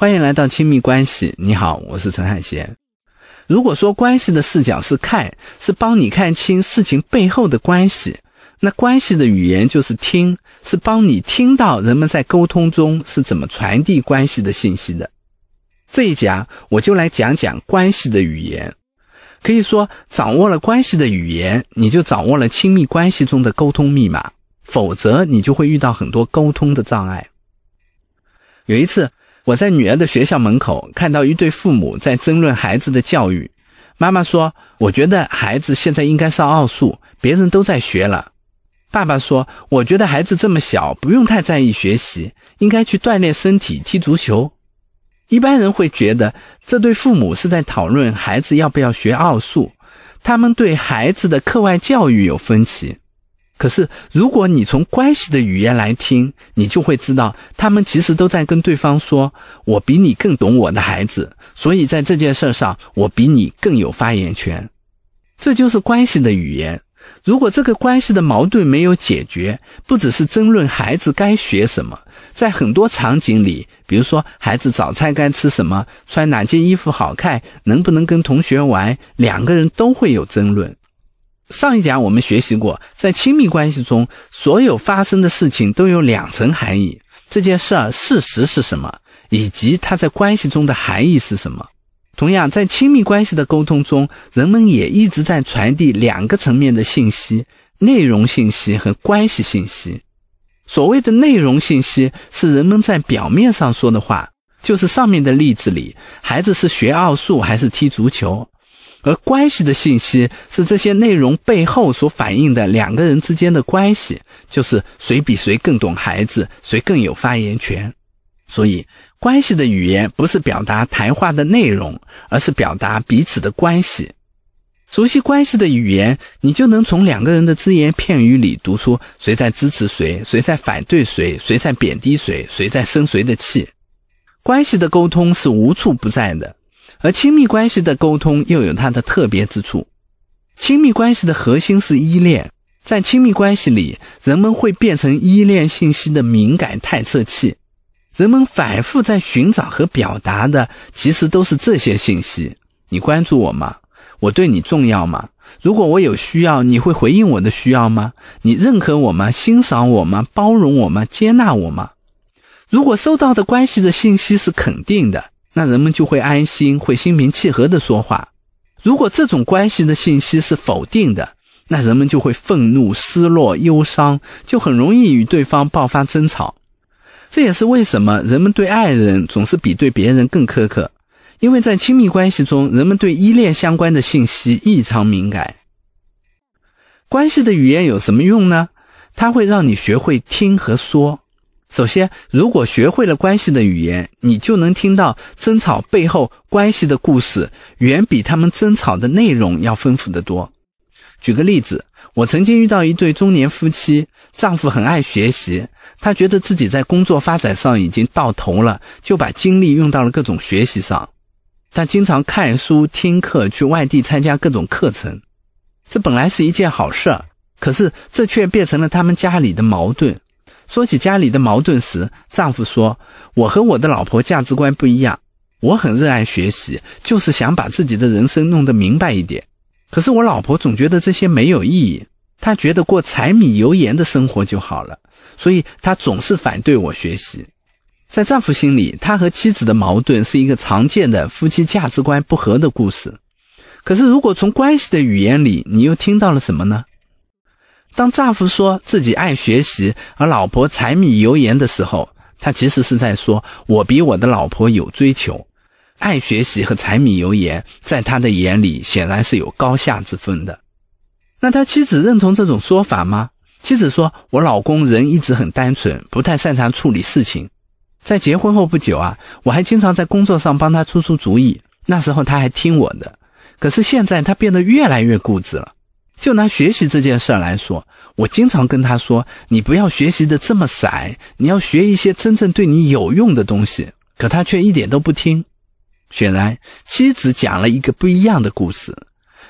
欢迎来到亲密关系。你好，我是陈海贤。如果说关系的视角是看，是帮你看清事情背后的关系，那关系的语言就是听，是帮你听到人们在沟通中是怎么传递关系的信息的。这一讲我就来讲讲关系的语言。可以说，掌握了关系的语言，你就掌握了亲密关系中的沟通密码。否则，你就会遇到很多沟通的障碍。有一次，我在女儿的学校门口看到一对父母在争论孩子的教育。妈妈说：“我觉得孩子现在应该上奥数，别人都在学了。”爸爸说：“我觉得孩子这么小，不用太在意学习，应该去锻炼身体，踢足球。”一般人会觉得这对父母是在讨论孩子要不要学奥数，他们对孩子的课外教育有分歧。可是，如果你从关系的语言来听，你就会知道，他们其实都在跟对方说：“我比你更懂我的孩子，所以在这件事上，我比你更有发言权。”这就是关系的语言。如果这个关系的矛盾没有解决，不只是争论孩子该学什么，在很多场景里，比如说孩子早餐该吃什么，穿哪件衣服好看，能不能跟同学玩，两个人都会有争论。上一讲我们学习过，在亲密关系中，所有发生的事情都有两层含义：这件事儿事实是什么，以及它在关系中的含义是什么。同样，在亲密关系的沟通中，人们也一直在传递两个层面的信息：内容信息和关系信息。所谓的内容信息，是人们在表面上说的话，就是上面的例子里，孩子是学奥数还是踢足球。而关系的信息是这些内容背后所反映的两个人之间的关系，就是谁比谁更懂孩子，谁更有发言权。所以，关系的语言不是表达谈话的内容，而是表达彼此的关系。熟悉关系的语言，你就能从两个人的只言片语里读出谁在支持谁，谁在反对谁，谁在贬低谁，谁在生谁的气。关系的沟通是无处不在的。而亲密关系的沟通又有它的特别之处。亲密关系的核心是依恋，在亲密关系里，人们会变成依恋信息的敏感探测器。人们反复在寻找和表达的，其实都是这些信息：你关注我吗？我对你重要吗？如果我有需要，你会回应我的需要吗？你认可我吗？欣赏我吗？包容我吗？接纳我吗？如果收到的关系的信息是肯定的。那人们就会安心，会心平气和的说话。如果这种关系的信息是否定的，那人们就会愤怒、失落、忧伤，就很容易与对方爆发争吵。这也是为什么人们对爱人总是比对别人更苛刻，因为在亲密关系中，人们对依恋相关的信息异常敏感。关系的语言有什么用呢？它会让你学会听和说。首先，如果学会了关系的语言，你就能听到争吵背后关系的故事，远比他们争吵的内容要丰富得多。举个例子，我曾经遇到一对中年夫妻，丈夫很爱学习，他觉得自己在工作发展上已经到头了，就把精力用到了各种学习上。他经常看书、听课，去外地参加各种课程。这本来是一件好事儿，可是这却变成了他们家里的矛盾。说起家里的矛盾时，丈夫说：“我和我的老婆价值观不一样，我很热爱学习，就是想把自己的人生弄得明白一点。可是我老婆总觉得这些没有意义，她觉得过柴米油盐的生活就好了，所以她总是反对我学习。”在丈夫心里，他和妻子的矛盾是一个常见的夫妻价值观不合的故事。可是，如果从关系的语言里，你又听到了什么呢？当丈夫说自己爱学习，而老婆柴米油盐的时候，他其实是在说：“我比我的老婆有追求。”爱学习和柴米油盐，在他的眼里显然是有高下之分的。那他妻子认同这种说法吗？妻子说：“我老公人一直很单纯，不太擅长处理事情。在结婚后不久啊，我还经常在工作上帮他出出主意，那时候他还听我的。可是现在他变得越来越固执了。”就拿学习这件事来说，我经常跟他说：“你不要学习的这么散，你要学一些真正对你有用的东西。”可他却一点都不听。显然，妻子讲了一个不一样的故事。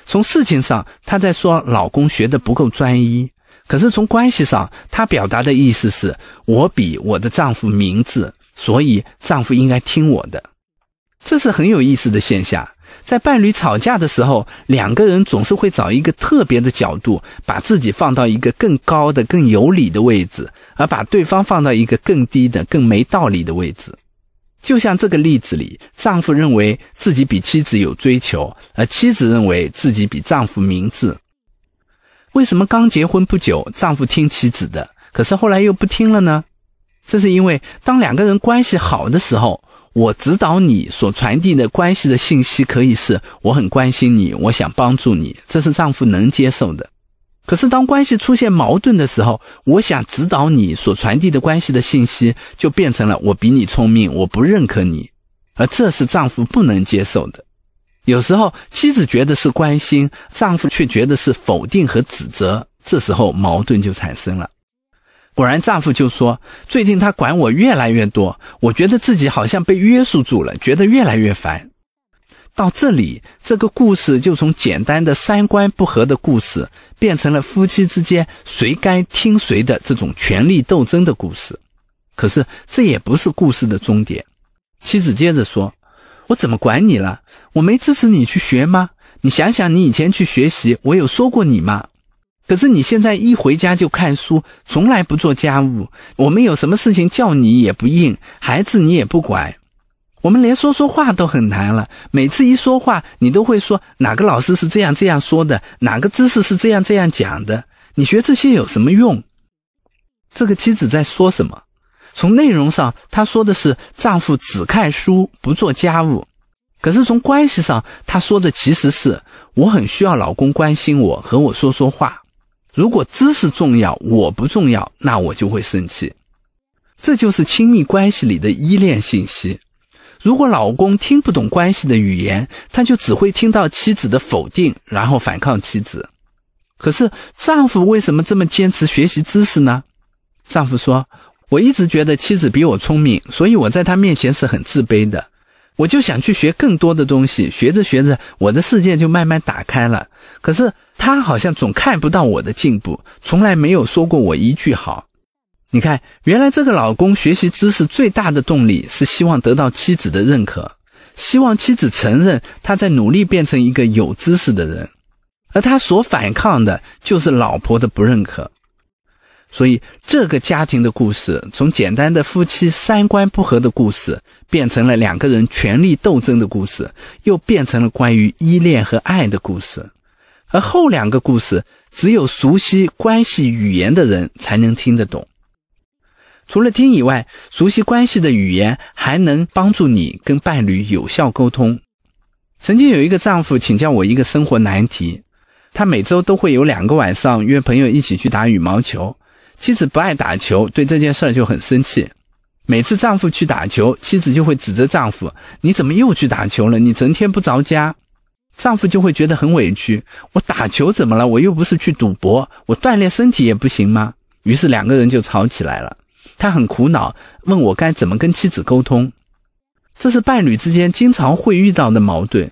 从事情上，她在说老公学的不够专一；可是从关系上，她表达的意思是我比我的丈夫明智，所以丈夫应该听我的。这是很有意思的现象。在伴侣吵架的时候，两个人总是会找一个特别的角度，把自己放到一个更高的、更有理的位置，而把对方放到一个更低的、更没道理的位置。就像这个例子里，丈夫认为自己比妻子有追求，而妻子认为自己比丈夫明智。为什么刚结婚不久，丈夫听妻子的，可是后来又不听了呢？这是因为当两个人关系好的时候。我指导你所传递的关系的信息，可以是我很关心你，我想帮助你，这是丈夫能接受的。可是当关系出现矛盾的时候，我想指导你所传递的关系的信息，就变成了我比你聪明，我不认可你，而这是丈夫不能接受的。有时候妻子觉得是关心，丈夫却觉得是否定和指责，这时候矛盾就产生了。果然，丈夫就说：“最近他管我越来越多，我觉得自己好像被约束住了，觉得越来越烦。”到这里，这个故事就从简单的三观不合的故事，变成了夫妻之间谁该听谁的这种权力斗争的故事。可是，这也不是故事的终点。妻子接着说：“我怎么管你了？我没支持你去学吗？你想想，你以前去学习，我有说过你吗？”可是你现在一回家就看书，从来不做家务。我们有什么事情叫你也不应，孩子你也不管。我们连说说话都很难了。每次一说话，你都会说哪个老师是这样这样说的，哪个知识是这样这样讲的。你学这些有什么用？这个妻子在说什么？从内容上，她说的是丈夫只看书不做家务。可是从关系上，她说的其实是我很需要老公关心我，和我说说话。如果知识重要，我不重要，那我就会生气。这就是亲密关系里的依恋信息。如果老公听不懂关系的语言，他就只会听到妻子的否定，然后反抗妻子。可是丈夫为什么这么坚持学习知识呢？丈夫说：“我一直觉得妻子比我聪明，所以我在她面前是很自卑的。”我就想去学更多的东西，学着学着，我的世界就慢慢打开了。可是他好像总看不到我的进步，从来没有说过我一句好。你看，原来这个老公学习知识最大的动力是希望得到妻子的认可，希望妻子承认他在努力变成一个有知识的人，而他所反抗的就是老婆的不认可。所以，这个家庭的故事从简单的夫妻三观不合的故事，变成了两个人权力斗争的故事，又变成了关于依恋和爱的故事。而后两个故事，只有熟悉关系语言的人才能听得懂。除了听以外，熟悉关系的语言还能帮助你跟伴侣有效沟通。曾经有一个丈夫请教我一个生活难题，他每周都会有两个晚上约朋友一起去打羽毛球。妻子不爱打球，对这件事儿就很生气。每次丈夫去打球，妻子就会指责丈夫：“你怎么又去打球了？你整天不着家。”丈夫就会觉得很委屈：“我打球怎么了？我又不是去赌博，我锻炼身体也不行吗？”于是两个人就吵起来了。他很苦恼，问我该怎么跟妻子沟通。这是伴侣之间经常会遇到的矛盾：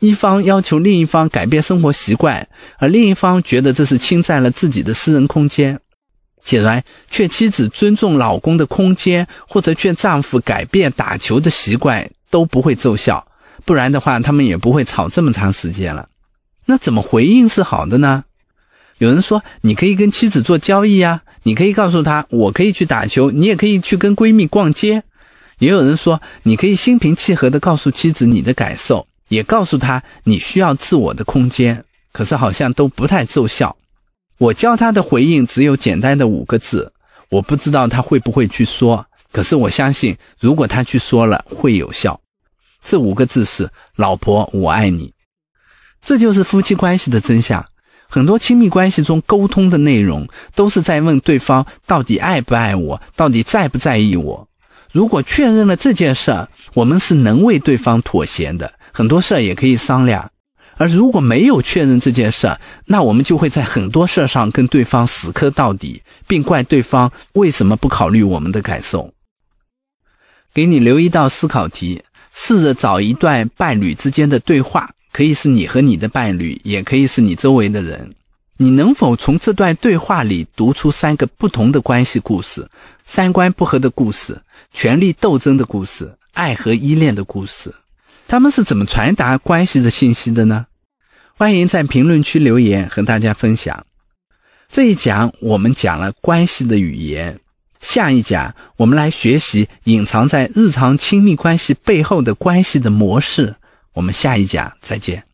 一方要求另一方改变生活习惯，而另一方觉得这是侵占了自己的私人空间。显然，劝妻子尊重老公的空间，或者劝丈夫改变打球的习惯，都不会奏效。不然的话，他们也不会吵这么长时间了。那怎么回应是好的呢？有人说，你可以跟妻子做交易啊，你可以告诉她，我可以去打球，你也可以去跟闺蜜逛街。也有人说，你可以心平气和地告诉妻子你的感受，也告诉她你需要自我的空间。可是好像都不太奏效。我教他的回应只有简单的五个字，我不知道他会不会去说，可是我相信，如果他去说了，会有效。这五个字是“老婆，我爱你”，这就是夫妻关系的真相。很多亲密关系中沟通的内容，都是在问对方到底爱不爱我，到底在不在意我。如果确认了这件事儿，我们是能为对方妥协的，很多事儿也可以商量。而如果没有确认这件事，那我们就会在很多事上跟对方死磕到底，并怪对方为什么不考虑我们的感受。给你留一道思考题：试着找一段伴侣之间的对话，可以是你和你的伴侣，也可以是你周围的人。你能否从这段对话里读出三个不同的关系故事、三观不合的故事、权力斗争的故事、爱和依恋的故事？他们是怎么传达关系的信息的呢？欢迎在评论区留言和大家分享。这一讲我们讲了关系的语言，下一讲我们来学习隐藏在日常亲密关系背后的关系的模式。我们下一讲再见。